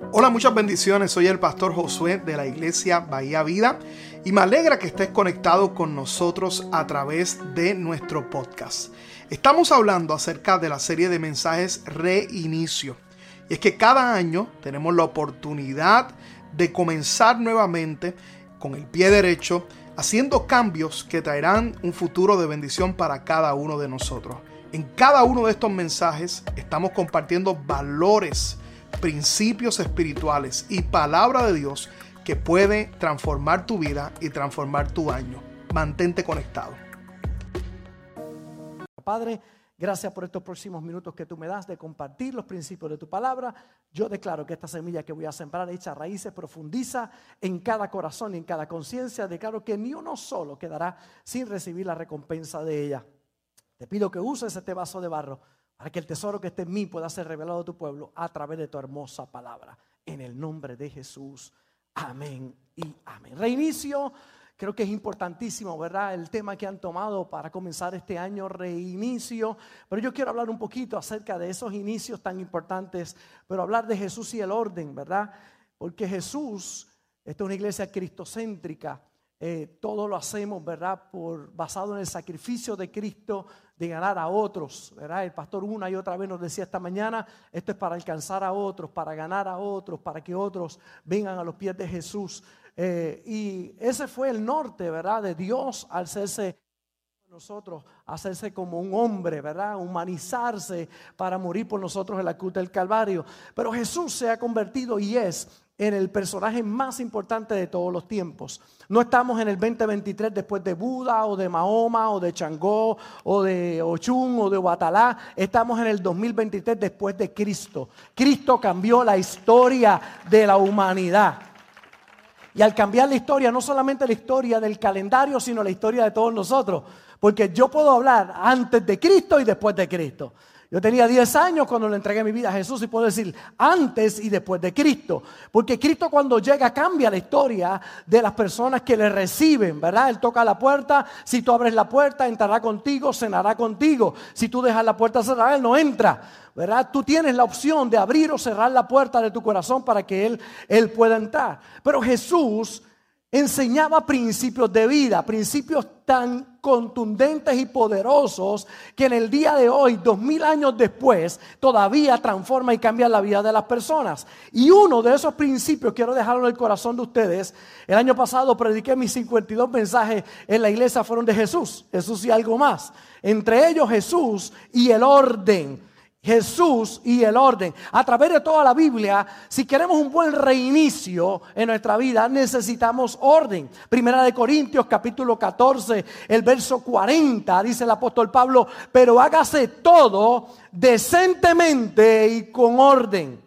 Hola, muchas bendiciones. Soy el pastor Josué de la iglesia Bahía Vida y me alegra que estés conectado con nosotros a través de nuestro podcast. Estamos hablando acerca de la serie de mensajes Reinicio. Y es que cada año tenemos la oportunidad de comenzar nuevamente con el pie derecho, haciendo cambios que traerán un futuro de bendición para cada uno de nosotros. En cada uno de estos mensajes estamos compartiendo valores, principios espirituales y palabra de Dios que puede transformar tu vida y transformar tu año. Mantente conectado. Padre, gracias por estos próximos minutos que tú me das de compartir los principios de tu palabra. Yo declaro que esta semilla que voy a sembrar echa raíces, profundiza en cada corazón y en cada conciencia. Declaro que ni uno solo quedará sin recibir la recompensa de ella. Te pido que uses este vaso de barro para que el tesoro que esté en mí pueda ser revelado a tu pueblo a través de tu hermosa palabra. En el nombre de Jesús. Amén y amén. Reinicio. Creo que es importantísimo, ¿verdad? El tema que han tomado para comenzar este año, reinicio. Pero yo quiero hablar un poquito acerca de esos inicios tan importantes, pero hablar de Jesús y el orden, ¿verdad? Porque Jesús, esta es una iglesia cristocéntrica, eh, todo lo hacemos, ¿verdad? Por, basado en el sacrificio de Cristo de ganar a otros, ¿verdad? El pastor una y otra vez nos decía esta mañana, esto es para alcanzar a otros, para ganar a otros, para que otros vengan a los pies de Jesús. Eh, y ese fue el norte, ¿verdad? De Dios al hacerse nosotros, hacerse como un hombre, ¿verdad? Humanizarse para morir por nosotros en la cruz del Calvario. Pero Jesús se ha convertido y es en el personaje más importante de todos los tiempos. No estamos en el 2023 después de Buda o de Mahoma o de Changó o de Ochun o de Huatalá. Estamos en el 2023 después de Cristo. Cristo cambió la historia de la humanidad. Y al cambiar la historia, no solamente la historia del calendario, sino la historia de todos nosotros. Porque yo puedo hablar antes de Cristo y después de Cristo. Yo tenía 10 años cuando le entregué mi vida a Jesús y puedo decir antes y después de Cristo. Porque Cristo cuando llega cambia la historia de las personas que le reciben, ¿verdad? Él toca la puerta, si tú abres la puerta, entrará contigo, cenará contigo. Si tú dejas la puerta cerrada, Él no entra, ¿verdad? Tú tienes la opción de abrir o cerrar la puerta de tu corazón para que Él, él pueda entrar. Pero Jesús enseñaba principios de vida, principios tan contundentes y poderosos que en el día de hoy, dos mil años después, todavía transforma y cambia la vida de las personas. Y uno de esos principios, quiero dejarlo en el corazón de ustedes, el año pasado prediqué mis 52 mensajes en la iglesia, fueron de Jesús, Jesús y algo más. Entre ellos Jesús y el orden. Jesús y el orden. A través de toda la Biblia, si queremos un buen reinicio en nuestra vida, necesitamos orden. Primera de Corintios, capítulo 14, el verso 40, dice el apóstol Pablo, pero hágase todo decentemente y con orden.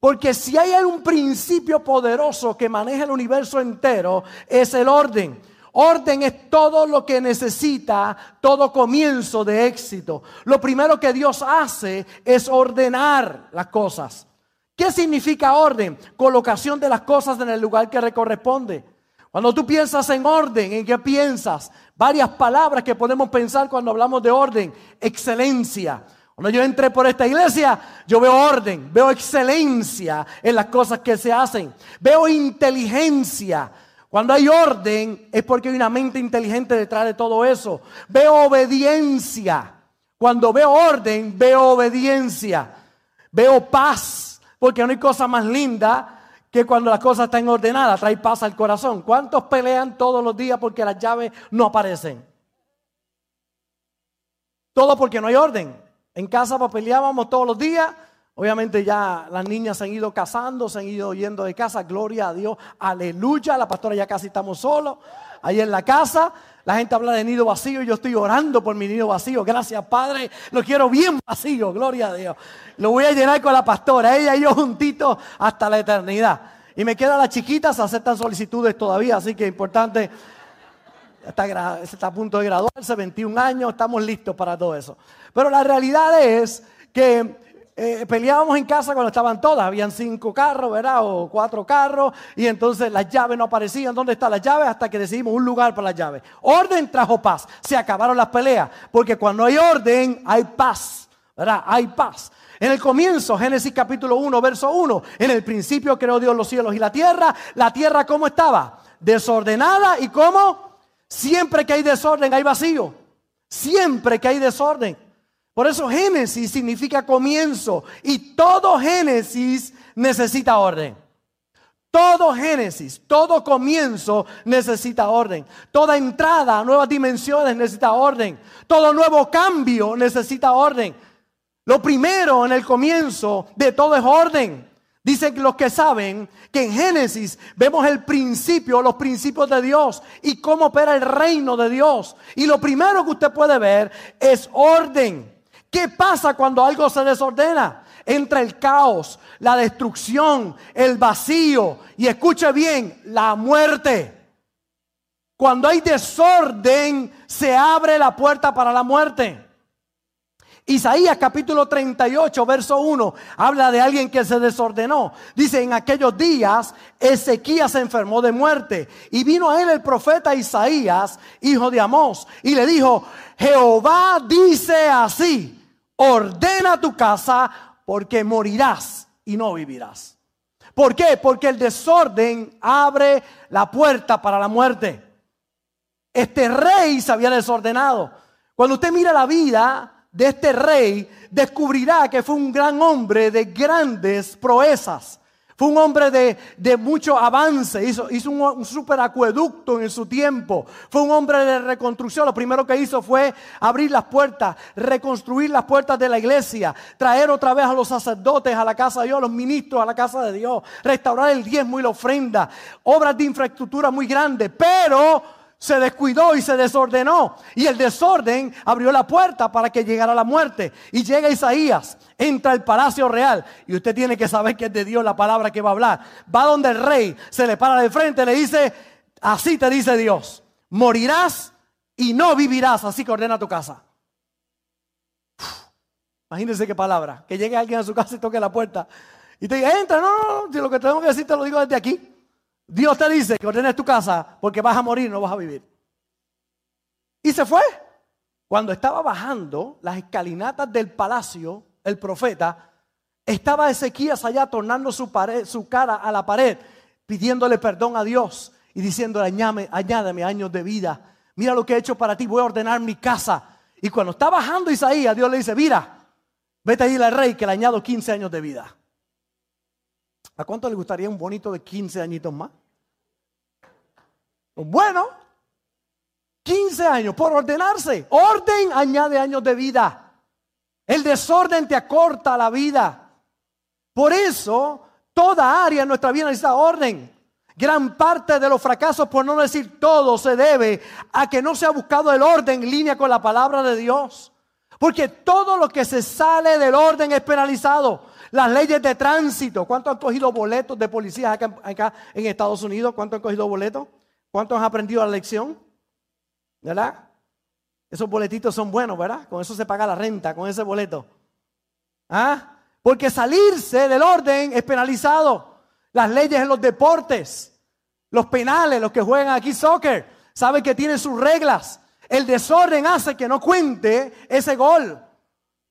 Porque si hay un principio poderoso que maneja el universo entero, es el orden. Orden es todo lo que necesita todo comienzo de éxito. Lo primero que Dios hace es ordenar las cosas. ¿Qué significa orden? Colocación de las cosas en el lugar que le corresponde. Cuando tú piensas en orden, ¿en qué piensas? Varias palabras que podemos pensar cuando hablamos de orden. Excelencia. Cuando yo entré por esta iglesia, yo veo orden, veo excelencia en las cosas que se hacen, veo inteligencia, cuando hay orden es porque hay una mente inteligente detrás de todo eso. Veo obediencia. Cuando veo orden, veo obediencia. Veo paz. Porque no hay cosa más linda que cuando las cosas están ordenadas, trae paz al corazón. ¿Cuántos pelean todos los días porque las llaves no aparecen? Todo porque no hay orden. En casa peleábamos todos los días Obviamente ya las niñas se han ido casando, se han ido yendo de casa, gloria a Dios, aleluya, la pastora ya casi estamos solos, ahí en la casa, la gente habla de nido vacío. Y yo estoy orando por mi nido vacío, gracias Padre, lo quiero bien vacío, gloria a Dios. Lo voy a llenar con la pastora, ella y yo juntitos hasta la eternidad. Y me quedan las chiquitas, aceptan solicitudes todavía, así que es importante, está, está a punto de graduarse, 21 años, estamos listos para todo eso. Pero la realidad es que eh, peleábamos en casa cuando estaban todas, habían cinco carros, ¿verdad? O cuatro carros, y entonces las llaves no aparecían. ¿Dónde están las llaves? Hasta que decidimos un lugar para las llaves. Orden trajo paz. Se acabaron las peleas, porque cuando hay orden, hay paz. ¿verdad? Hay paz. En el comienzo, Génesis capítulo 1, verso 1, en el principio creó Dios los cielos y la tierra. La tierra, ¿cómo estaba? Desordenada y cómo? Siempre que hay desorden hay vacío. Siempre que hay desorden. Por eso Génesis significa comienzo y todo Génesis necesita orden. Todo Génesis, todo comienzo necesita orden. Toda entrada a nuevas dimensiones necesita orden. Todo nuevo cambio necesita orden. Lo primero en el comienzo de todo es orden. Dicen los que saben que en Génesis vemos el principio, los principios de Dios y cómo opera el reino de Dios. Y lo primero que usted puede ver es orden. ¿Qué pasa cuando algo se desordena? Entra el caos, la destrucción, el vacío y escuche bien, la muerte. Cuando hay desorden, se abre la puerta para la muerte. Isaías capítulo 38, verso 1, habla de alguien que se desordenó. Dice, en aquellos días Ezequías se enfermó de muerte y vino a él el profeta Isaías, hijo de Amós, y le dijo, Jehová dice así, ordena tu casa porque morirás y no vivirás. ¿Por qué? Porque el desorden abre la puerta para la muerte. Este rey se había desordenado. Cuando usted mira la vida de este rey, descubrirá que fue un gran hombre de grandes proezas. Fue un hombre de, mucho avance, hizo, hizo un, un super acueducto en su tiempo. Fue un hombre de reconstrucción. Lo primero que hizo fue abrir las puertas, reconstruir las puertas de la iglesia, traer otra vez a los sacerdotes a la casa de Dios, a los ministros a la casa de Dios, restaurar el diezmo y la ofrenda, obras de infraestructura muy grandes. Pero se descuidó y se desordenó. Y el desorden abrió la puerta para que llegara la muerte. Y llega Isaías, entra al palacio real. Y usted tiene que saber que es de Dios la palabra que va a hablar. Va donde el rey se le para de frente, le dice, así te dice Dios, morirás y no vivirás. Así que ordena tu casa. imagínense qué palabra. Que llegue alguien a su casa y toque la puerta. Y te diga, entra, no, no, no, lo que tengo que decir te lo digo desde aquí. Dios te dice que ordenes tu casa porque vas a morir, no vas a vivir. Y se fue. Cuando estaba bajando las escalinatas del palacio, el profeta, estaba Ezequías allá tornando su, cara a la pared, pidiéndole perdón a Dios y diciéndole, añádame, añádame años de vida. Mira lo que he hecho para ti, voy a ordenar mi casa. Y cuando está bajando Isaías, Dios le dice, mira, vete a ir al rey que le añado 15 años de vida. ¿A cuánto le gustaría un bonito de 15 añitos más? Bueno, 15 años por ordenarse. Orden añade años de vida. El desorden te acorta la vida. Por eso, toda área en nuestra vida necesita orden. Gran parte de los fracasos, por no decir todo, se debe a que no se ha buscado el orden en línea con la palabra de Dios. Porque todo lo que se sale del orden es penalizado. Las leyes de tránsito. ¿Cuántos han cogido boletos de policías acá, en Estados Unidos? ¿Cuántos han cogido boletos? ¿Cuántos han aprendido la lección? ¿Verdad? Esos boletitos son buenos, ¿verdad? Con eso se paga la renta, con ese boleto. ¿Ah? Porque salirse del orden es penalizado. Las leyes en los deportes, los penales, los que juegan aquí soccer, saben que tienen sus reglas. El desorden hace que no cuente ese gol.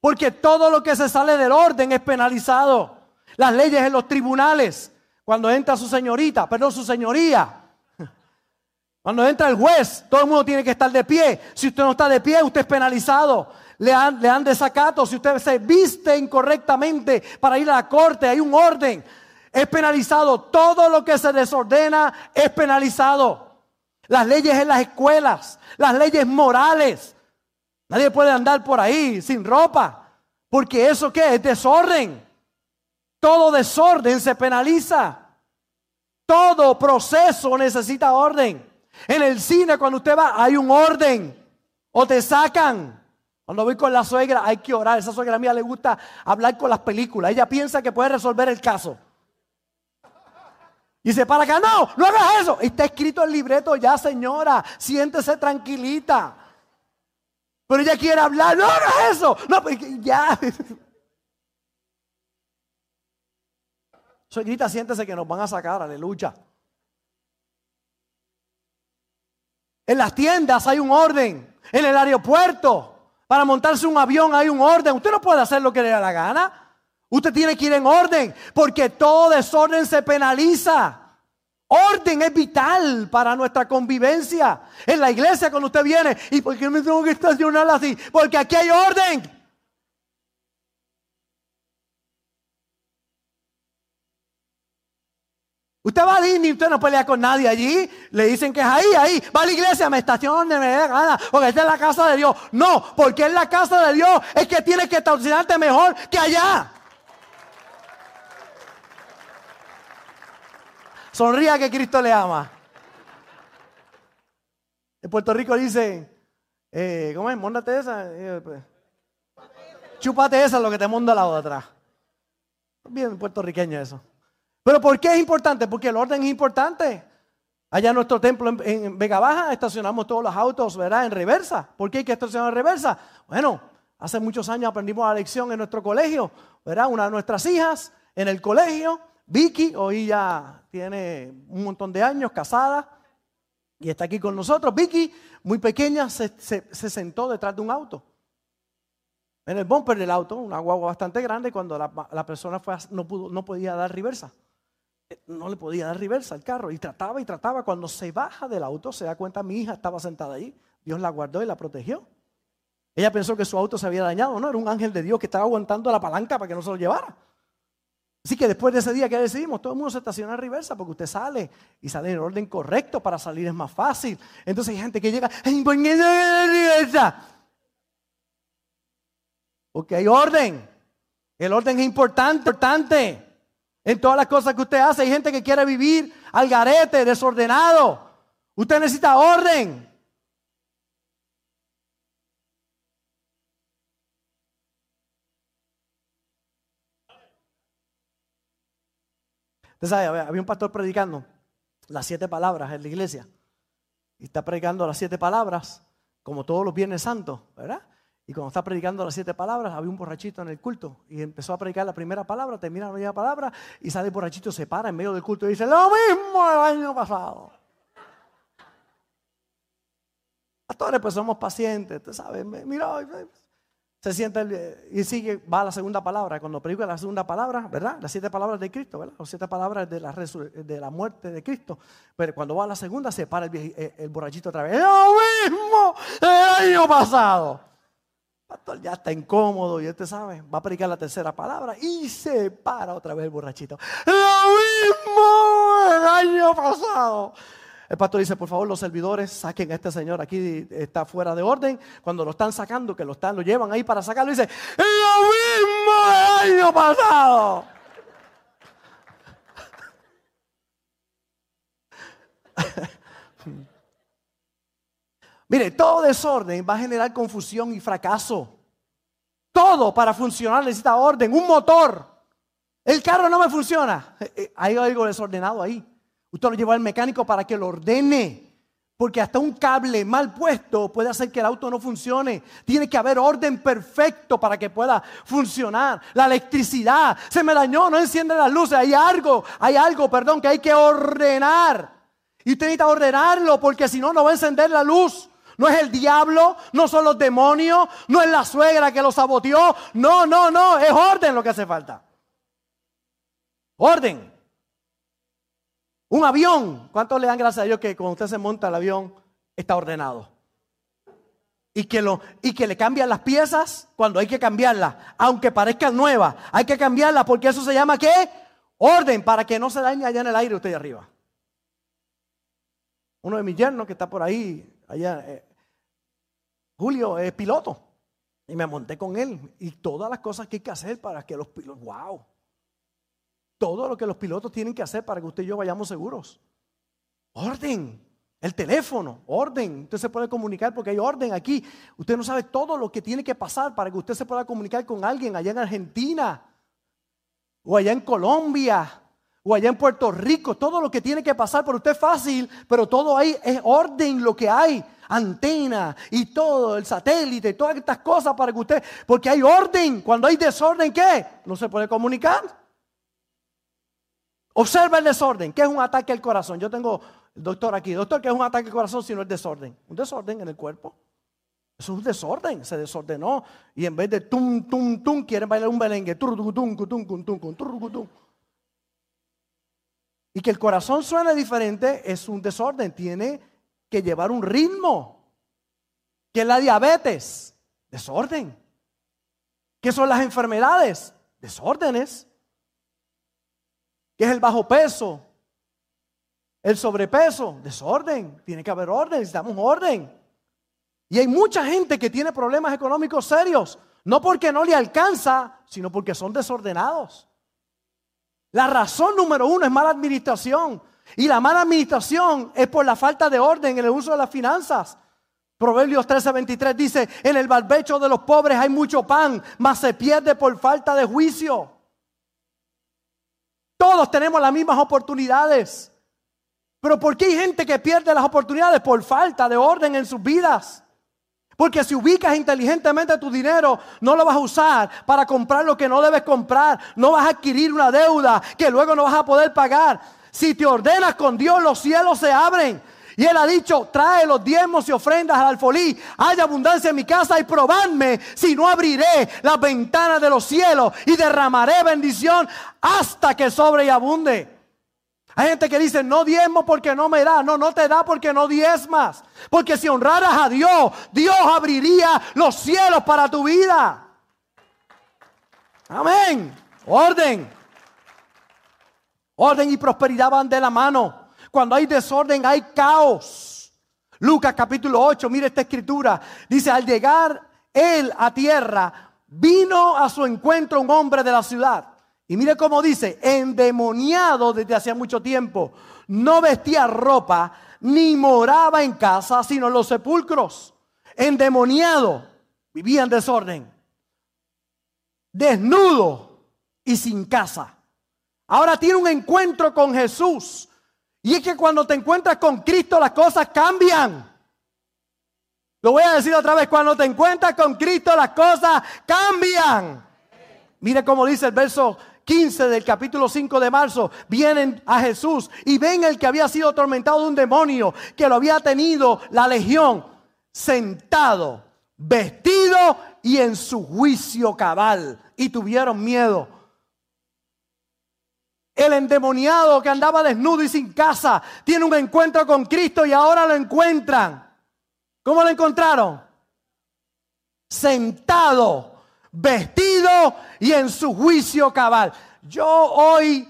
Porque todo lo que se sale del orden es penalizado. Las leyes en los tribunales, cuando entra su señorita, perdón, su señoría. Cuando entra el juez, todo el mundo tiene que estar de pie. Si usted no está de pie, usted es penalizado. Le dan, le dan desacato. Si usted se viste incorrectamente para ir a la corte, hay un orden. Es penalizado. Todo lo que se desordena es penalizado. Las leyes en las escuelas, las leyes morales, Nadie puede andar por ahí sin ropa, porque eso qué es desorden. Todo desorden se penaliza. Todo proceso necesita orden. En el cine cuando usted va hay un orden o te sacan. Cuando voy con la suegra hay que orar. Esa suegra mía le gusta hablar con las películas. Ella piensa que puede resolver el caso. Y se para acá, no, no hagas eso. Está escrito el libreto ya, señora. Siéntese tranquilita. Pero ella quiere hablar. No, no es eso. No, pues ya. grita, siéntese que nos van a sacar, aleluya. En las tiendas hay un orden. En el aeropuerto Para montarse un avión hay un orden. Usted no puede hacer lo que le da la gana. Usted tiene que ir en orden, porque todo desorden se penaliza. Orden es vital para nuestra convivencia. En la iglesia cuando usted viene, ¿y por qué me tengo que estacionar así? Porque aquí hay orden. Usted va a Disney, usted no pelea con nadie allí. Le dicen que es ahí, ahí. Va a la iglesia, me estaciono donde me dé gana. Porque esta es la casa de Dios. No, porque es la casa de Dios. Es que tienes que estacionarte mejor que allá. Sonría que Cristo le ama. En Puerto Rico dice, eh, ¿cómo es? Móndate esa. Eh, pues. Chúpate esa, lo que te monda la otra. Bien puertorriqueño eso. Pero ¿por qué es importante? Porque el orden es importante. Allá en nuestro templo en, Vega Baja estacionamos todos los autos, ¿verdad? En reversa. ¿Por qué hay que estacionar en reversa? Bueno, hace muchos años aprendimos la lección en nuestro colegio, ¿verdad? Una de nuestras hijas en el colegio, Vicky, hoy ya tiene un montón de años, casada, y está aquí con nosotros. Vicky, muy pequeña, se, sentó detrás de un auto. En el bumper del auto, una guagua bastante grande, cuando la, persona no, podía dar reversa no le podía dar reversa al carro y trataba y trataba. Cuando se baja del auto, se da cuenta, mi hija estaba sentada ahí. Dios la guardó y la protegió. Ella pensó que su auto se había dañado, no, era un ángel de Dios que estaba aguantando la palanca para que no se lo llevara. Así que después de ese día que decidimos, todo el mundo se estaciona en reversa porque usted sale y sale en el orden correcto para salir es más fácil. Entonces hay gente que llega, ¿por qué no reversa? Porque hay orden. El orden es importante, importante. En todas las cosas que usted hace hay gente que quiere vivir al garete, desordenado. Usted necesita orden. Sabe, había un pastor predicando las siete palabras en la iglesia. Y está predicando las siete palabras, como todos los viernes santos, ¿verdad? Y cuando está predicando las siete palabras, había un borrachito en el culto y empezó a predicar la primera palabra, termina la primera palabra y sale el borrachito, se para en medio del culto y dice, lo mismo el año pasado. Pastores, pues somos pacientes, tú sabes, mira, se siente y sigue, va a la segunda palabra. Cuando predica la segunda palabra, ¿verdad? Las siete palabras de Cristo, ¿verdad? Las siete palabras de la, de la muerte de Cristo. Pero cuando va a la segunda, se para el, el borrachito otra vez. Lo mismo el año pasado. Pastor ya está incómodo y usted sabe, va a predicar la tercera palabra y se para otra vez el borrachito. Lo mismo el año pasado. El pastor dice, por favor, los servidores saquen a este señor aquí, está fuera de orden. Cuando lo están sacando, que lo están, lo llevan ahí para sacarlo, dice, lo mismo el año pasado. Mire, todo desorden va a generar confusión y fracaso. Todo para funcionar necesita orden, un motor. El carro no me funciona. Eh, eh, hay algo desordenado ahí. Usted lo lleva al mecánico para que lo ordene. Porque hasta un cable mal puesto puede hacer que el auto no funcione. Tiene que haber orden perfecto para que pueda funcionar. La electricidad se me dañó, no enciende las luces. Hay algo, hay algo, perdón, que hay que ordenar. Y usted necesita ordenarlo porque si no, no va a encender la luz. No es el diablo, no son los demonios, no es la suegra que lo saboteó. No, no, no, es orden lo que hace falta. Orden. Un avión, ¿cuántos le dan gracias a Dios que cuando usted se monta el avión está ordenado? Y que, lo, y que le cambian las piezas cuando hay que cambiarlas, aunque parezcan nuevas. Hay que cambiarlas porque eso se llama ¿qué? Orden, para que no se dañe allá en el aire usted arriba. Uno de mis yernos que está por ahí allá, eh, Julio es piloto. Y me monté con él. Y todas las cosas que hay que hacer para que los pilotos, wow. Todo lo que los pilotos tienen que hacer para que usted y yo vayamos seguros. Orden. El teléfono, orden. Usted se puede comunicar porque hay orden aquí. Usted no sabe todo lo que tiene que pasar para que usted se pueda comunicar con alguien allá en Argentina o allá en Colombia o allá en Puerto Rico, todo lo que tiene que pasar por usted es fácil, pero todo ahí es orden lo que hay, antena y todo, el satélite, todas estas cosas para que usted, porque hay orden, cuando hay desorden, ¿qué? No se puede comunicar. Observa el desorden, ¿qué es un ataque al corazón? Yo tengo el doctor aquí, doctor, ¿qué es un ataque al corazón si no es desorden? Un desorden en el cuerpo. Eso es un desorden, se desordenó. Y en vez de tum, tum, tum, quieren bailar un belengue. Y que el corazón suene diferente es un desorden. Tiene que llevar un ritmo. Que es la diabetes. Desorden. ¿Qué son las enfermedades? Desórdenes. ¿Qué es el bajo peso? El sobrepeso, desorden. Tiene que haber orden, necesitamos orden. Y hay mucha gente que tiene problemas económicos serios, no porque no le alcanza, sino porque son desordenados. La razón número uno es mala administración. Y la mala administración es por la falta de orden en el uso de las finanzas. Proverbios 13:23 dice, en el barbecho de los pobres hay mucho pan, mas se pierde por falta de juicio. Todos tenemos las mismas oportunidades. Pero ¿por qué hay gente que pierde las oportunidades? Por falta de orden en sus vidas. Porque si ubicas inteligentemente tu dinero, no lo vas a usar para comprar lo que no debes comprar. No vas a adquirir una deuda que luego no vas a poder pagar. Si te ordenas con Dios, los cielos se abren. Y él ha dicho, trae los diezmos y ofrendas al alfolí. Hay abundancia en mi casa y probadme si no abriré las ventanas de los cielos y derramaré bendición hasta que sobre y abunde. Hay gente que dice, no diezmo porque no me da. No, no te da porque no diezmas. Porque si honraras a Dios, Dios abriría los cielos para tu vida. Amén. Orden. Orden y prosperidad van de la mano. Cuando hay desorden hay caos. Lucas capítulo 8, mire esta escritura. Dice, al llegar él a tierra, vino a su encuentro un hombre de la ciudad y mire cómo dice, endemoniado desde hacía mucho tiempo, no vestía ropa ni moraba en casa, sino en los sepulcros. Endemoniado, vivía en desorden, desnudo y sin casa. Ahora tiene un encuentro con Jesús. Y es que cuando te encuentras con Cristo las cosas cambian. Lo voy a decir otra vez, cuando te encuentras con Cristo las cosas cambian. Mire cómo dice el verso 15 del capítulo 5 de marzo, vienen a Jesús y ven el que había sido atormentado de un demonio, que lo había tenido la legión, sentado, vestido y en su juicio cabal. Y tuvieron miedo. El endemoniado que andaba desnudo y sin casa tiene un encuentro con Cristo y ahora lo encuentran. ¿Cómo lo encontraron? Sentado vestido y en su juicio cabal. Yo hoy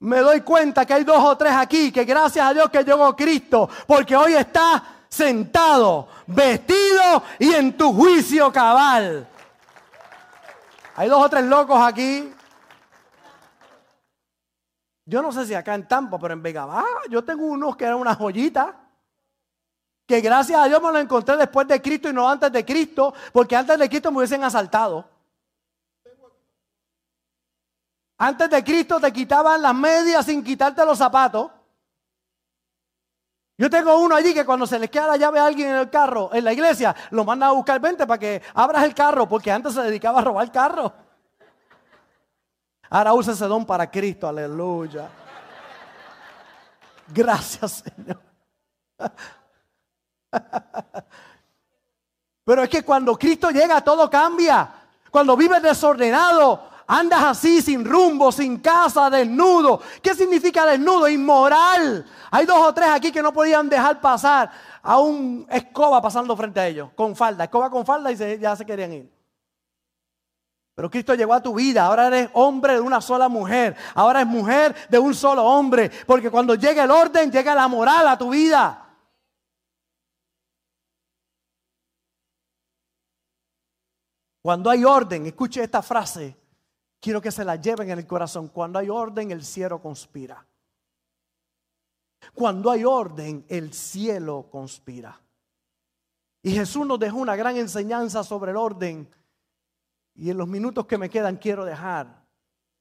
me doy cuenta que hay dos o tres aquí que gracias a Dios que llegó Cristo, porque hoy está sentado, vestido y en tu juicio cabal. Hay dos o tres locos aquí. Yo no sé si acá en Tampa, pero en Vega yo tengo unos que eran una joyita. Que gracias a Dios me lo encontré después de Cristo y no antes de Cristo, porque antes de Cristo me hubiesen asaltado. Antes de Cristo te quitaban las medias sin quitarte los zapatos. Yo tengo uno allí que cuando se le queda la llave a alguien en el carro, en la iglesia, lo manda a buscar 20 para que abras el carro, porque antes se dedicaba a robar carro. Ahora usa ese don para Cristo, aleluya. Gracias, Señor. Pero es que cuando Cristo llega todo cambia. Cuando vives desordenado, Andas así sin rumbo, sin casa, desnudo. ¿Qué significa desnudo? Inmoral. Hay dos o tres aquí que no podían dejar pasar a un escoba pasando frente a ellos, con falda, escoba con falda y ya se querían ir. Pero Cristo llegó a tu vida, ahora eres hombre de una sola mujer, ahora es mujer de un solo hombre, porque cuando llega el orden, llega la moral a tu vida. Cuando hay orden, escuche esta frase, Quiero que se la lleven en el corazón. Cuando hay orden, el cielo conspira. Cuando hay orden, el cielo conspira. Y Jesús nos dejó una gran enseñanza sobre el orden. Y en los minutos que me quedan quiero dejar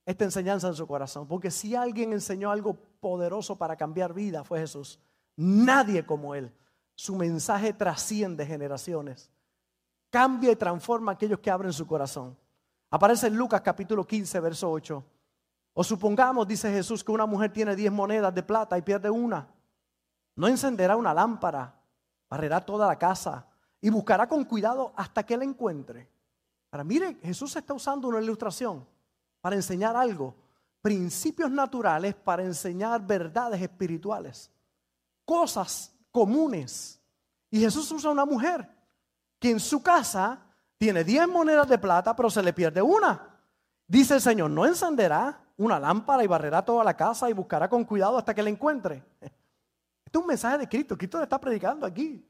esta enseñanza en su corazón. Porque si alguien enseñó algo poderoso para cambiar vida fue Jesús. Nadie como Él. Su mensaje trasciende generaciones. Cambia y transforma a aquellos que abren su corazón. Aparece en Lucas capítulo 15, verso 8. O supongamos, dice Jesús, que una mujer tiene 10 monedas de plata y pierde una. No encenderá una lámpara, barrerá toda la casa, y buscará con cuidado hasta que la encuentre. Mire, Jesús está usando una ilustración para enseñar algo, principios naturales para enseñar verdades espirituales, cosas comunes. Y Jesús usa una mujer que en su casa tiene 10 monedas de plata, pero se le pierde una. Dice el Señor, no encenderá una lámpara y barrerá toda la casa y buscará con cuidado hasta que la encuentre. Este es un mensaje de Cristo. Cristo le está predicando aquí.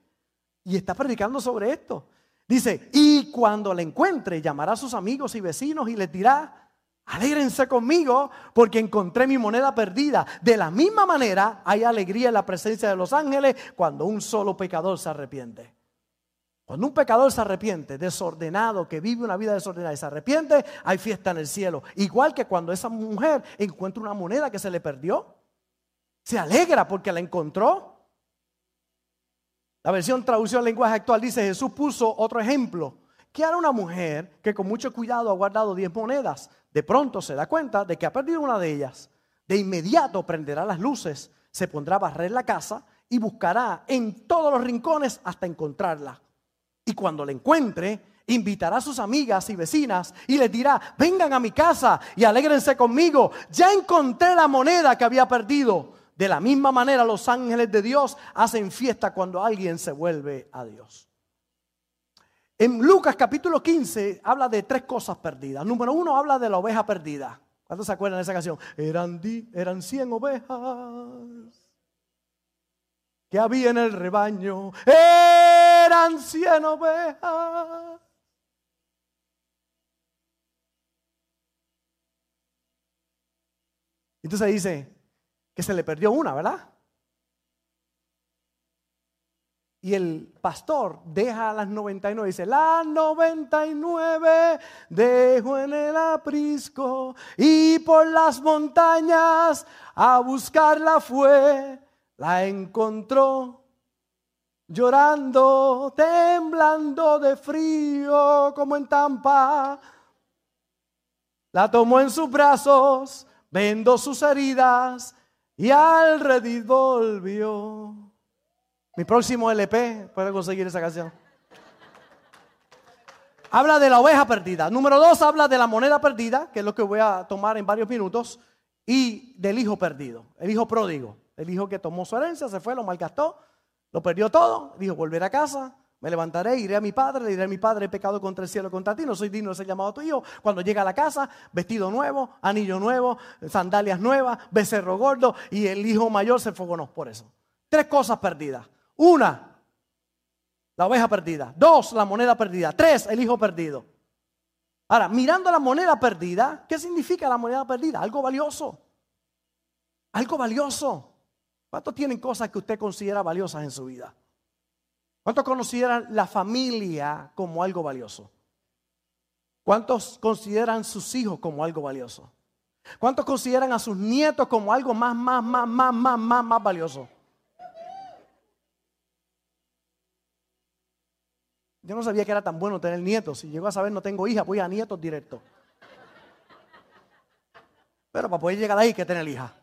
Y está predicando sobre esto. Dice, y cuando la encuentre, llamará a sus amigos y vecinos y les dirá, alégrense conmigo porque encontré mi moneda perdida. De la misma manera, hay alegría en la presencia de los ángeles cuando un solo pecador se arrepiente. Cuando un pecador se arrepiente, desordenado, que vive una vida desordenada y se arrepiente, hay fiesta en el cielo. Igual que cuando esa mujer encuentra una moneda que se le perdió, se alegra porque la encontró. La versión traducción lenguaje actual dice, Jesús puso otro ejemplo. ¿Qué hará una mujer que con mucho cuidado ha guardado 10 monedas? De pronto se da cuenta de que ha perdido una de ellas. De inmediato prenderá las luces, se pondrá a barrer la casa y buscará en todos los rincones hasta encontrarla. Y cuando la encuentre, invitará a sus amigas y vecinas y les dirá, vengan a mi casa y alégrense conmigo. Ya encontré la moneda que había perdido. De la misma manera los ángeles de Dios hacen fiesta cuando alguien se vuelve a Dios. En Lucas capítulo 15 habla de tres cosas perdidas. Número uno habla de la oveja perdida. ¿Cuántos se acuerdan de esa canción? Eran, eran 100 ovejas que había en el rebaño eran cien ovejas. Entonces dice que se le perdió una, ¿verdad? Y el pastor deja a las 99, dice, las 99 dejo en el aprisco y por las montañas a buscarla fue la encontró llorando, temblando de frío como en Tampa. La tomó en sus brazos, vendó sus heridas y al redil volvió. Mi próximo LP, puede conseguir esa canción. Habla de la oveja perdida. Número dos, habla de la moneda perdida, que es lo que voy a tomar en varios minutos, y del hijo perdido, el hijo pródigo. El hijo que tomó su herencia, se fue, lo malgastó, lo perdió todo, dijo, volveré a casa, me levantaré, iré a mi padre, le diré a mi padre, he pecado contra el cielo, contra ti, no soy digno de ser llamado tu hijo. Cuando llega a la casa, vestido nuevo, anillo nuevo, sandalias nuevas, becerro gordo, y el hijo mayor se fogonó por eso. Tres cosas perdidas. Una, la oveja perdida. Dos, la moneda perdida. Tres, el hijo perdido. Ahora, mirando la moneda perdida, ¿qué significa la moneda perdida? Algo valioso. Algo valioso. ¿Cuántos tienen cosas que usted considera valiosas en su vida? ¿Cuántos consideran la familia como algo valioso? ¿Cuántos consideran sus hijos como algo valioso? ¿Cuántos consideran a sus nietos como algo más, más, más, más, más, más, más valioso? Yo no sabía que era tan bueno tener nietos. Si llego a saber no tengo hija, voy a nietos directo. Pero para poder llegar ahí hay que tener hija.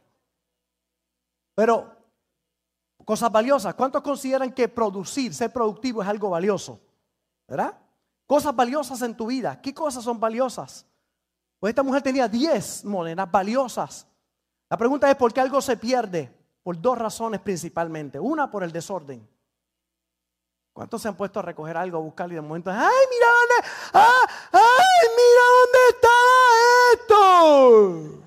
Pero Cosas valiosas. ¿Cuántos consideran que producir, ser productivo es algo valioso? ¿Verdad? Cosas valiosas en tu vida. ¿Qué cosas son valiosas? Pues esta mujer tenía 10 monedas valiosas. La pregunta es por qué algo se pierde. Por dos razones principalmente. Una, por el desorden. ¿Cuántos se han puesto a recoger algo, a buscarlo y de momento, ay, mira dónde, ah, ay, mira dónde está esto?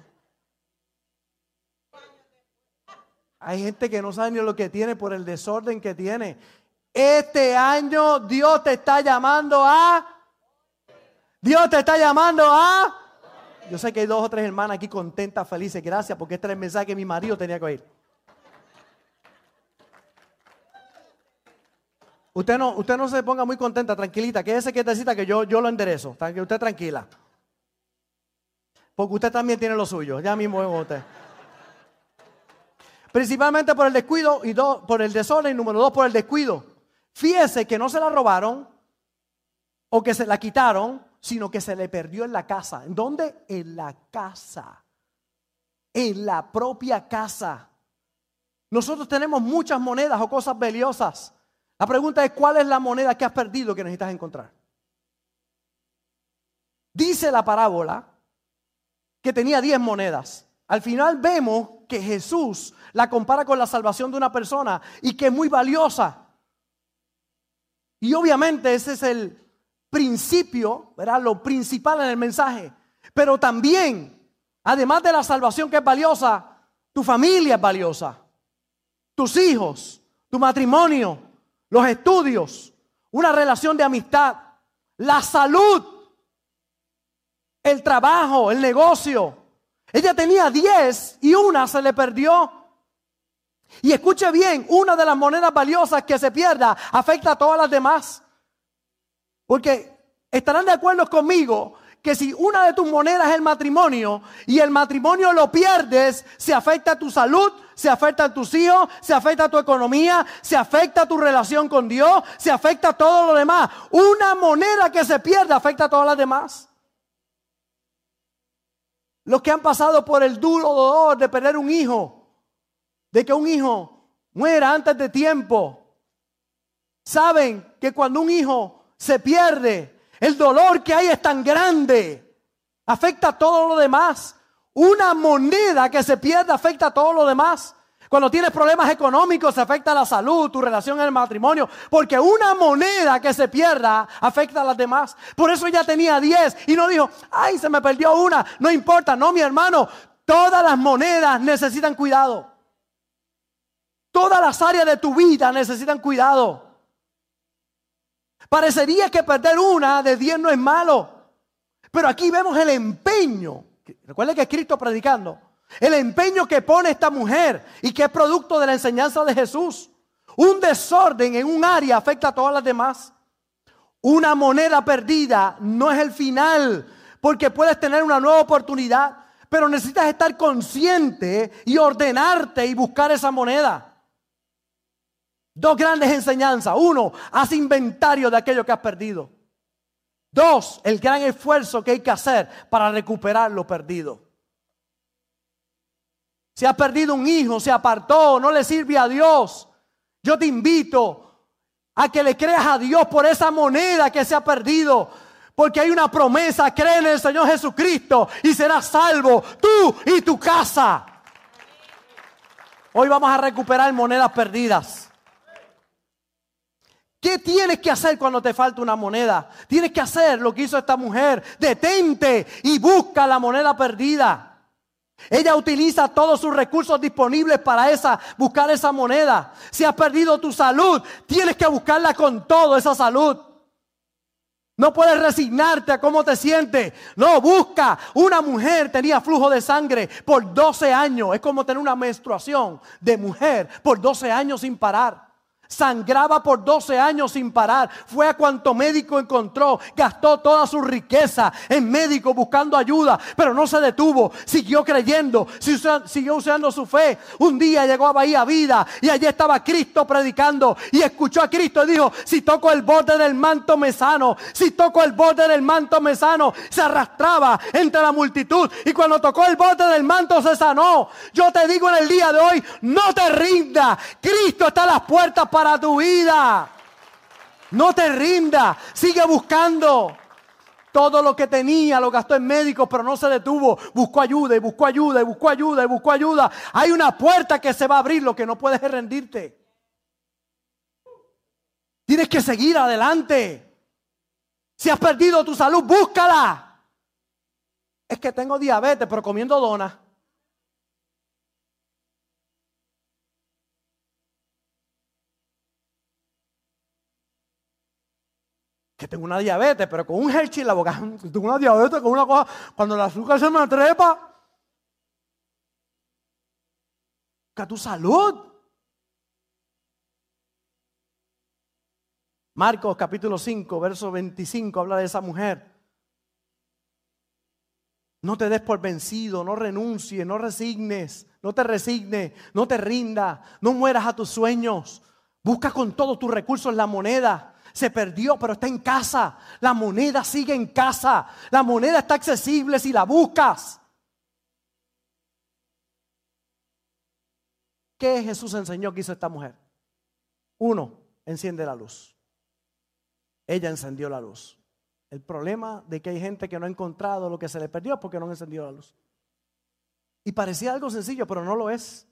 Hay gente que no sabe ni lo que tiene por el desorden que tiene. Este año Dios te está llamando a... Dios te está llamando a... Yo sé que hay dos o tres hermanas aquí contentas, felices. Gracias porque este es el mensaje que mi marido tenía que oír. Usted no, usted no se ponga muy contenta, tranquilita. Quédese quietecita que yo, yo lo enderezo. Usted tranquila. Porque usted también tiene lo suyo. Ya mismo vengo usted. Principalmente por el descuido y por el desorden. Y número dos, por el descuido. Fíjese que no se la robaron o que se la quitaron, sino que se le perdió en la casa. ¿En dónde? En la casa. En la propia casa. Nosotros tenemos muchas monedas o cosas valiosas. La pregunta es, ¿cuál es la moneda que has perdido que necesitas encontrar? Dice la parábola que tenía 10 monedas. Al final vemos que Jesús la compara con la salvación de una persona y que es muy valiosa. Y obviamente ese es el principio, ¿verdad? Lo principal en el mensaje. Pero también, además de la salvación que es valiosa, tu familia es valiosa. Tus hijos, tu matrimonio, los estudios, una relación de amistad, la salud, el trabajo, el negocio. Ella tenía 10 y una se le perdió. Y escuche bien, una de las monedas valiosas que se pierda afecta a todas las demás. Porque estarán de acuerdo conmigo que si una de tus monedas es el matrimonio y el matrimonio lo pierdes, se afecta a tu salud, se afecta a tus hijos, se afecta a tu economía, se afecta a tu relación con Dios, se afecta a todo lo demás. Una moneda que se pierde afecta a todas las demás. Los que han pasado por el duro dolor de perder un hijo, de que un hijo muera antes de tiempo, saben que cuando un hijo se pierde, el dolor que hay es tan grande, afecta a todo lo demás. Una moneda que se pierde afecta a todo lo demás. Cuando tienes problemas económicos, afecta la salud, tu relación en el matrimonio. Porque una moneda que se pierda afecta a las demás. Por eso ella tenía 10 y no dijo, ay, se me perdió una. No importa, no, mi hermano. Todas las monedas necesitan cuidado. Todas las áreas de tu vida necesitan cuidado. Parecería que perder una de 10 no es malo. Pero aquí vemos el empeño. Recuerden que es Cristo predicando el empeño que pone esta mujer y que es producto de la enseñanza de Jesús. Un desorden en un área afecta a todas las demás. Una moneda perdida no es el final, porque puedes tener una nueva oportunidad, pero necesitas estar consciente y ordenarte y buscar esa moneda. Dos grandes enseñanzas. Uno, haz inventario de aquello que has perdido. Dos, el gran esfuerzo que hay que hacer para recuperar lo perdido. Se ha perdido un hijo, se apartó, no le sirve a Dios. Yo te invito a que le creas a Dios por esa moneda que se ha perdido. Porque hay una promesa, cree en el Señor Jesucristo y serás salvo tú y tu casa. Hoy vamos a recuperar monedas perdidas. ¿Qué tienes que hacer cuando te falta una moneda? Tienes que hacer lo que hizo esta mujer. Detente y busca la moneda perdida. Ella utiliza todos sus recursos disponibles para esa, buscar esa moneda. Si has perdido tu salud, tienes que buscarla con todo esa salud. No puedes resignarte a cómo te sientes. No, busca. Una mujer tenía flujo de sangre por 12 años. Es como tener una menstruación de mujer por 12 años sin parar. Sangraba por 12 años sin parar. Fue a cuanto médico encontró. Gastó toda su riqueza en médico buscando ayuda. Pero no se detuvo. Siguió creyendo. Siguió usando su fe. Un día llegó a Bahía Vida. Y allí estaba Cristo predicando. Y escuchó a Cristo y dijo: Si toco el borde del manto me sano. Si toco el borde del manto me sano. Se arrastraba entre la multitud. Y cuando tocó el borde del manto se sanó. Yo te digo en el día de hoy: No te rinda. Cristo está a las puertas para tu vida. No te rinda, sigue buscando. Todo lo que tenía lo gastó en médicos, pero no se detuvo. Buscó ayuda y buscó ayuda y buscó ayuda y buscó ayuda. Hay una puerta que se va a abrir, lo que no puedes es rendirte. Tienes que seguir adelante. Si has perdido tu salud, búscala. Es que tengo diabetes, pero comiendo donas. Tengo una diabetes, pero con un Hershey en la boca, tengo una diabetes con una cosa, cuando el azúcar se me trepa, que tu salud. Marcos capítulo 5, verso 25 habla de esa mujer. No te des por vencido, no renuncies, no resignes, no te resignes, no te rindas, no mueras a tus sueños. Busca con todos tus recursos la moneda se perdió, pero está en casa. La moneda sigue en casa. La moneda está accesible si la buscas. ¿Qué Jesús enseñó que hizo esta mujer? Uno, enciende la luz. Ella encendió la luz. El problema de que hay gente que no ha encontrado lo que se le perdió es porque no encendió la luz. Y parecía algo sencillo, pero no lo es.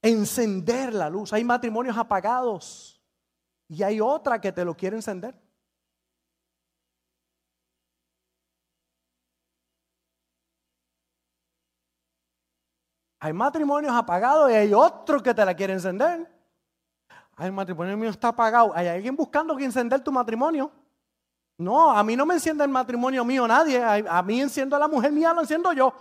Encender la luz. Hay matrimonios apagados y hay otra que te lo quiere encender. Hay matrimonios apagados y hay otro que te la quiere encender. Ay, el matrimonio mío está apagado. Hay alguien buscando que encender tu matrimonio. No, a mí no me enciende el matrimonio mío nadie. A, mí enciendo a la mujer mía, lo enciendo yo.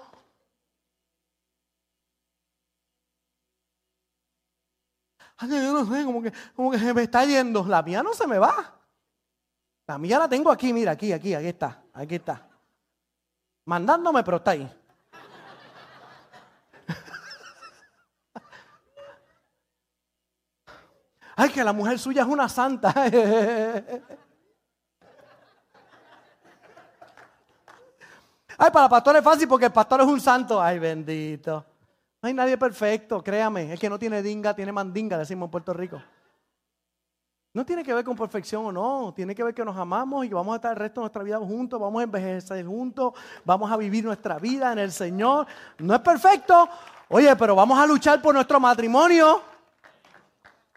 Yo no sé, como que, como que se me está yendo. La mía no se me va. La mía la tengo aquí, mira, aquí, aquí, aquí está, aquí está. Mandándome, pero está ahí. Ay, que la mujer suya es una santa. Ay, para el pastor es fácil porque el pastor es un santo. Ay, bendito. No hay nadie perfecto, créame. El que no tiene dinga, tiene mandinga, decimos en Puerto Rico. No tiene que ver con perfección o no, tiene que ver que nos amamos y vamos a estar el resto de nuestra vida juntos, vamos a envejecer juntos, vamos a vivir nuestra vida en el Señor. No es perfecto, oye, pero vamos a luchar por nuestro matrimonio.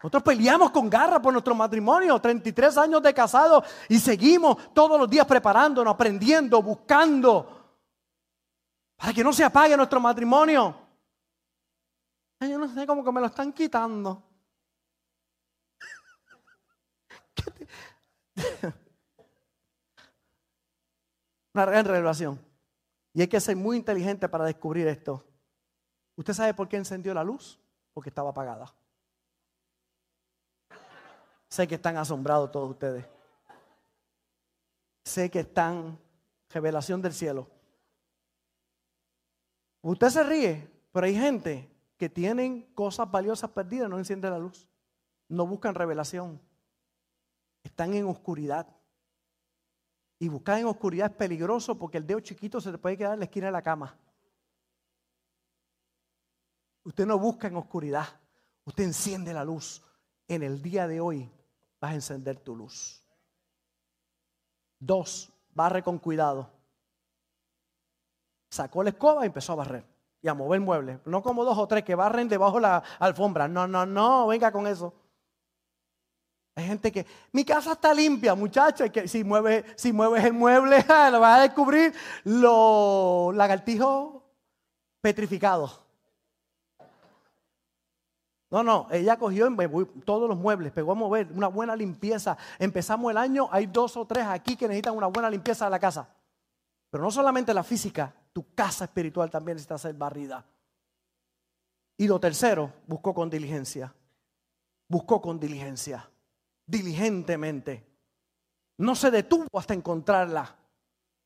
Nosotros peleamos con garra por nuestro matrimonio, 33 años de casado y seguimos todos los días preparándonos, aprendiendo, buscando para que no se apague nuestro matrimonio. Yo no sé, como que me lo están quitando. Una gran revelación. Y hay que ser muy inteligente para descubrir esto. ¿Usted sabe por qué encendió la luz? Porque estaba apagada. Sé que están asombrados todos ustedes. Sé que están, revelación del cielo. Usted se ríe, pero hay gente que tienen cosas valiosas perdidas, no enciende la luz. No buscan revelación. Están en oscuridad. Y buscar en oscuridad es peligroso porque el dedo chiquito se te puede quedar en la esquina de la cama. Usted no busca en oscuridad. Usted enciende la luz. En el día de hoy vas a encender tu luz. Dos, barre con cuidado. Sacó la escoba y empezó a barrer y a mover muebles. No como dos o tres que barren debajo de la alfombra. No, no, no, venga con eso. Hay gente que, mi casa está limpia, muchachos, que si mueves, si mueves el mueble, lo vas a descubrir los lagartijos petrificados. No, no, ella cogió todos los muebles, pegó a mover, una buena limpieza. Empezamos el año, hay dos o tres aquí que necesitan una buena limpieza de la casa. Pero no solamente la física, tu casa espiritual también necesita ser barrida. Y lo tercero, buscó con diligencia. Buscó con diligencia, diligentemente. No se detuvo hasta encontrarla.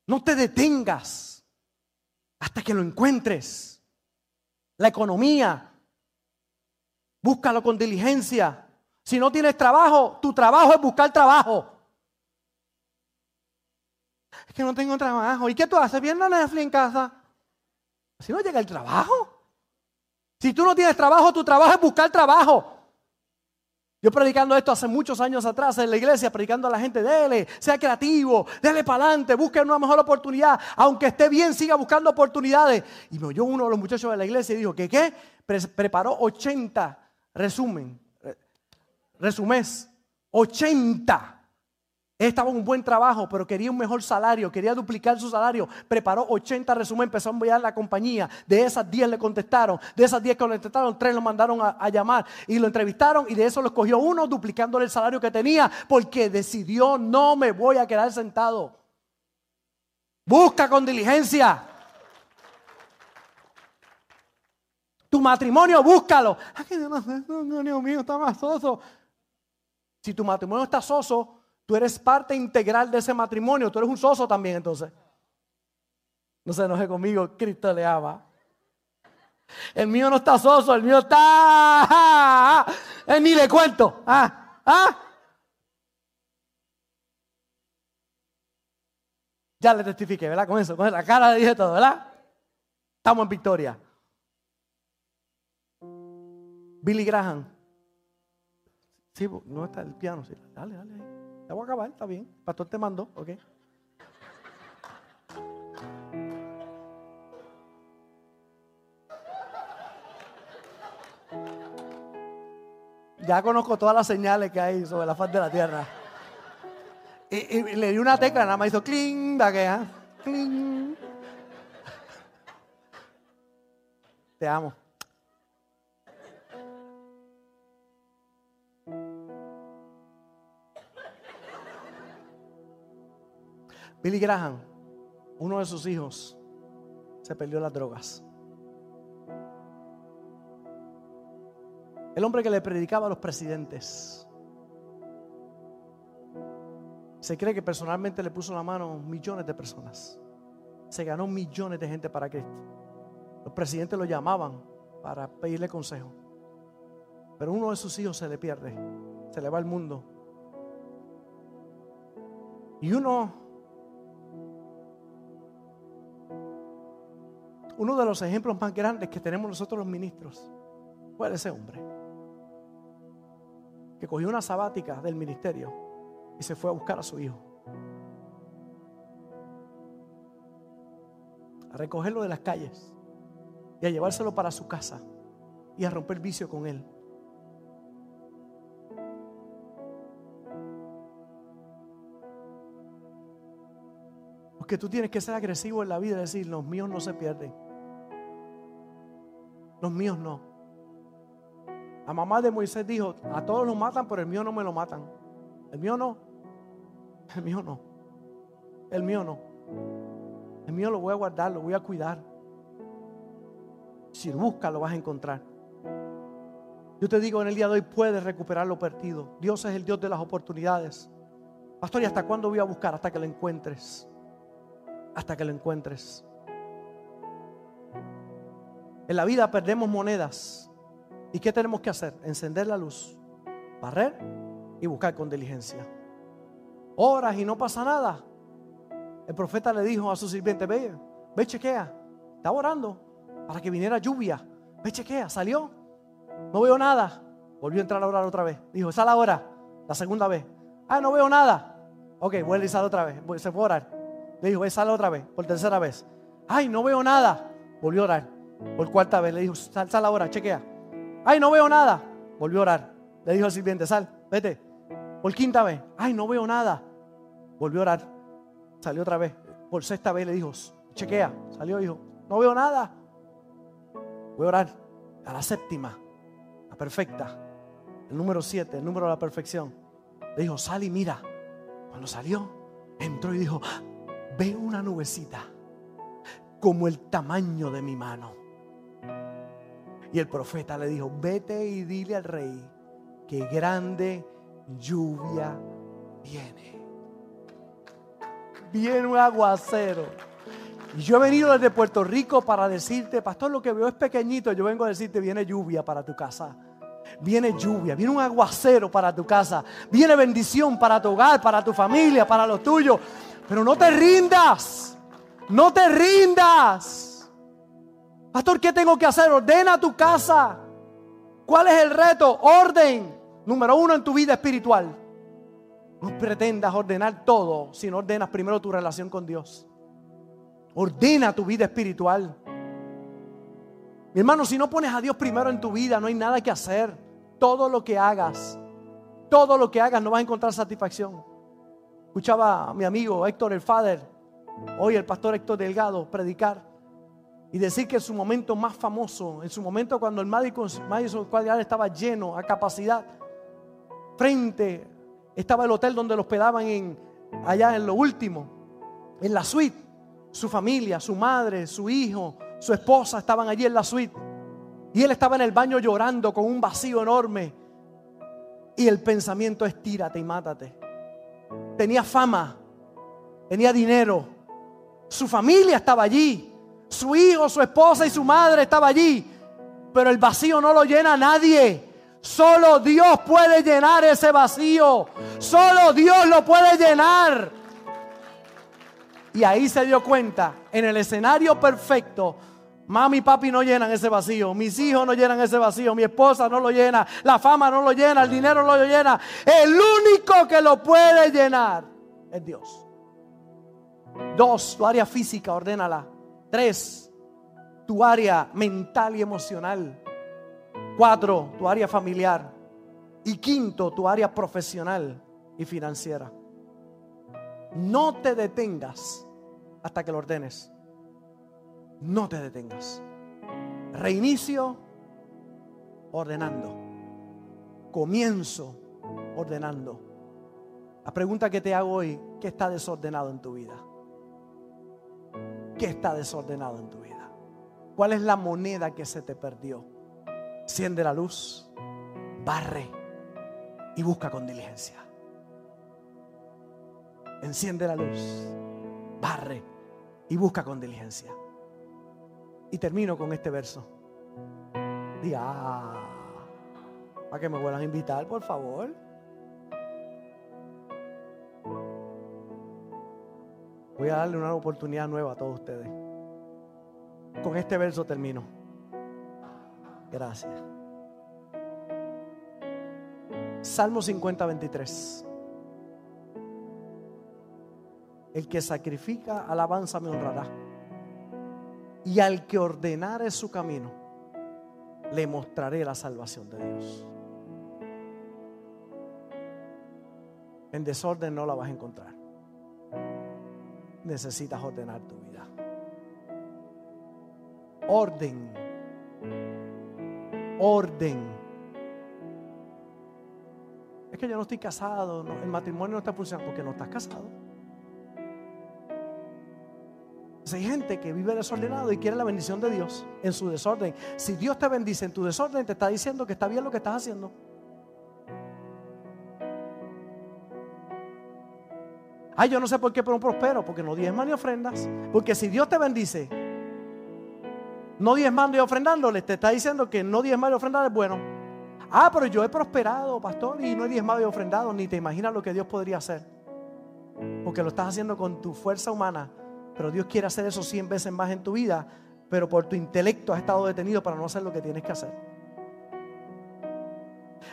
No te detengas hasta que lo encuentres. La economía, Búscalo con diligencia. Si no tienes trabajo, tu trabajo es buscar trabajo. Es que no tengo trabajo. ¿Y qué tú haces viendo Netflix en casa? Si no llega el trabajo. Si tú no tienes trabajo, tu trabajo es buscar trabajo. Yo predicando esto hace muchos años atrás en la iglesia, predicando a la gente, dele, sea creativo, dele para adelante, busque una mejor oportunidad, aunque esté bien, siga buscando oportunidades. Y me oyó uno de los muchachos de la iglesia y dijo, ¿qué qué? preparó 80 Resumen, resumés, 80. Estaba en un buen trabajo, pero quería un mejor salario, quería duplicar su salario. Preparó 80 resumen, empezó a enviar a la compañía. De esas 10 le contestaron. De esas 10 que le contestaron, 3 lo mandaron a, llamar y lo entrevistaron. Y de eso lo escogió uno, duplicándole el salario que tenía, porque decidió: no me voy a quedar sentado. Busca con diligencia. Tu matrimonio, búscalo. Ay, Dios mío, está más soso. Si tu matrimonio está soso, tú eres parte integral de ese matrimonio. Tú eres un soso también, entonces. No se enoje conmigo, Cristo le ama. El mío no está soso, el mío está. Él ni le cuento. Ah, ah. Ya le testifique, ¿verdad? Con eso, con la cara le dije todo, ¿verdad? Estamos en victoria. Billy Graham. Sí, no está el piano. Sí. Dale, dale. Ya voy a acabar, está bien. El pastor te mandó, ok. Ya conozco todas las señales que hay sobre la faz de la tierra. Y, le di una tecla, nada más hizo cling, da que, ¿ah? cling. Te amo. Billy Graham, uno de sus hijos, se perdió las drogas. El hombre que le predicaba a los presidentes. Se cree que personalmente le puso la mano a millones de personas. Se ganó millones de gente para Cristo. Los presidentes lo llamaban para pedirle consejo. Pero uno de sus hijos se le pierde. Se le va al mundo. Y uno Uno de los ejemplos más grandes que tenemos nosotros los ministros fue ese hombre que cogió una sabática del ministerio y se fue a buscar a su hijo. A recogerlo de las calles y a llevárselo para su casa y a romper vicio con él. Porque tú tienes que ser agresivo en la vida y decir, los míos no se pierden. Los míos no. La mamá de Moisés dijo, a todos los matan, pero el mío no me lo matan. El mío no. El mío no. El mío no. El mío lo voy a guardar, lo voy a cuidar. Si buscas, lo vas a encontrar. Yo te digo, en el día de hoy puedes recuperar lo perdido. Dios es el Dios de las oportunidades. Pastor, ¿y hasta cuándo voy a buscar? Hasta que lo encuentres hasta que lo encuentres. En la vida perdemos monedas. ¿Y qué tenemos que hacer? Encender la luz, barrer y buscar con diligencia. Horas y no pasa nada. El profeta le dijo a su sirviente, ve, ve chequea. Estaba orando para que viniera lluvia. Ve chequea, salió. No veo nada. Volvió a entrar a orar otra vez. Dijo, esa la hora. La segunda vez. Ah, no veo nada. Ok, vuelve y sale otra vez. Se fue a orar. Le dijo, sale otra vez, por tercera vez. Ay, no veo nada. Volvió a orar. Por cuarta vez le dijo, sal, sal ahora, chequea. Ay, no veo nada. Volvió a orar. Le dijo al sirviente, sal, vete. Por quinta vez. Ay, no veo nada. Volvió a orar. Salió otra vez. Por sexta vez le dijo, chequea. Salió dijo, no veo nada. Voy a orar a la séptima, la perfecta. El número siete, el número de la perfección. Le dijo, sal y mira. Cuando salió, entró y dijo, veo una nubecita como el tamaño de mi mano. Y el profeta le dijo, vete y dile al rey que grande lluvia viene. Viene un aguacero. Y yo he venido desde Puerto Rico para decirte, pastor, lo que veo es pequeñito. Yo vengo a decirte, viene lluvia para tu casa. Viene lluvia, viene un aguacero para tu casa. Viene bendición para tu hogar, para tu familia, para los tuyos. Pero no te rindas. No te rindas. Pastor, ¿qué tengo que hacer? Ordena tu casa. ¿Cuál es el reto? Orden. Número uno en tu vida espiritual. No pretendas ordenar todo si no ordenas primero tu relación con Dios. Ordena tu vida espiritual. Mi hermano, si no pones a Dios primero en tu vida, no hay nada que hacer. Todo lo que hagas, todo lo que hagas no vas a encontrar satisfacción. Escuchaba a mi amigo Héctor el Father, hoy el pastor Héctor Delgado, predicar y decir que en su momento más famoso, en su momento cuando el Madison, Square estaba lleno a capacidad, frente estaba el hotel donde lo hospedaban en, allá en lo último, en la suite. Su familia, su madre, su hijo, su esposa estaban allí en la suite. Y él estaba en el baño llorando con un vacío enorme. Y el pensamiento es tírate y mátate tenía fama, tenía dinero, su familia estaba allí, su hijo, su esposa y su madre estaba allí, pero el vacío no lo llena nadie. Solo Dios puede llenar ese vacío. Solo Dios lo puede llenar. Y ahí se dio cuenta, en el escenario perfecto, Mami y papi no llenan ese vacío, mis hijos no llenan ese vacío, mi esposa no lo llena, la fama no lo llena, el dinero no lo llena. El único que lo puede llenar es Dios. Dos, tu área física, ordénala. Tres, tu área mental y emocional. Cuatro, tu área familiar. Y quinto, tu área profesional y financiera. No te detengas hasta que lo ordenes. No te detengas. Reinicio ordenando. Comienzo ordenando. La pregunta que te hago hoy, ¿qué está desordenado en tu vida? ¿Qué está desordenado en tu vida? ¿Cuál es la moneda que se te perdió? Siende la luz, barre y busca con diligencia. Enciende la luz, barre y busca con diligencia. Y termino con este verso. Diga, ah, que me vuelvan a invitar, por favor. Voy a darle una oportunidad nueva a todos ustedes. Con este verso termino. Gracias. Salmo 50, 23. El que sacrifica alabanza me honrará. Y al que ordenare su camino, le mostraré la salvación de Dios. En desorden no la vas a encontrar. Necesitas ordenar tu vida. Orden. Orden. Es que yo no estoy casado, el matrimonio no está funcionando porque no estás casado. hay gente que vive desordenado y quiere la bendición de Dios en su desorden. Si Dios te bendice en tu desorden, te está diciendo que está bien lo que estás haciendo. Ay, yo no sé por qué pero no prospero, porque no diezman ni ofrendas. Porque si Dios te bendice, no diezmando y ofrendándole, te está diciendo que no diezmar y ofrendar es bueno. Ah, pero yo he prosperado, pastor, y no he diezmado y ofrendado, ni te imaginas lo que Dios podría hacer. Porque lo estás haciendo con tu fuerza humana, pero Dios quiere hacer eso cien veces más en tu vida, pero por tu intelecto has estado detenido para no hacer lo que tienes que hacer.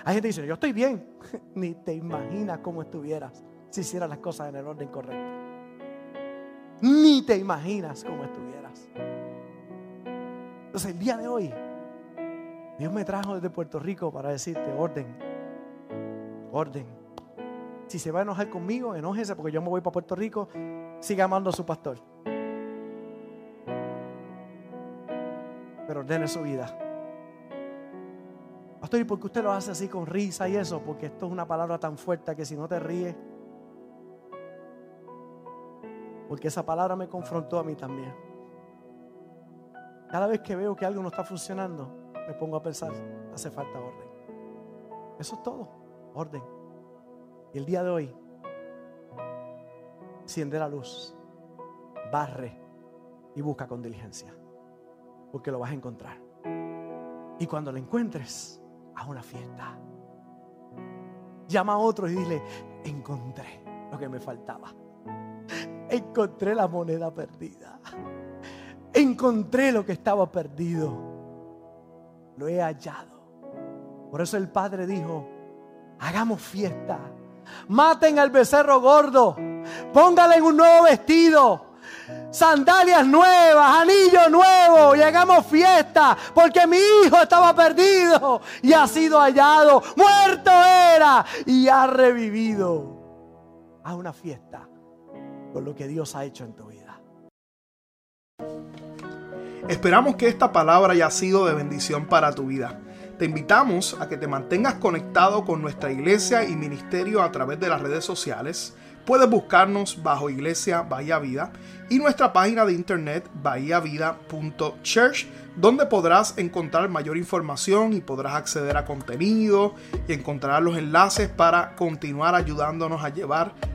Hay gente que dice, yo estoy bien, ni te imaginas cómo estuvieras si hicieras las cosas en el orden correcto. Ni te imaginas cómo estuvieras. Entonces el día de hoy, Dios me trajo desde Puerto Rico para decirte, orden, orden. Si se va a enojar conmigo, enójese porque yo me voy para Puerto Rico, siga amando a su pastor. Pero ordene su vida. Pastor, ¿y por qué usted lo hace así con risa y eso? Porque esto es una palabra tan fuerte que si no te ríes, porque esa palabra me confrontó a mí también. Cada vez que veo que algo no está funcionando, me pongo a pensar, hace falta orden. Eso es todo, orden. Y el día de hoy, enciende la luz, barre y busca con diligencia, porque lo vas a encontrar. Y cuando lo encuentres, haz una fiesta. Llama a otro y dile, encontré lo que me faltaba. Encontré la moneda perdida. Encontré lo que estaba perdido. Lo he hallado. Por eso el Padre dijo, hagamos fiesta. Maten al becerro gordo. Póngale un nuevo vestido. Sandalias nuevas, anillo nuevo y hagamos fiesta porque mi hijo estaba perdido y ha sido hallado, muerto era y ha revivido. A una fiesta por lo que Dios ha hecho en tu vida. Esperamos que esta palabra haya sido de bendición para tu vida. Te invitamos a que te mantengas conectado con nuestra iglesia y ministerio a través de las redes sociales. Puedes buscarnos bajo Iglesia Bahía Vida y nuestra página de internet bahiavida.church, donde podrás encontrar mayor información y podrás acceder a contenido y encontrar los enlaces para continuar ayudándonos a llevar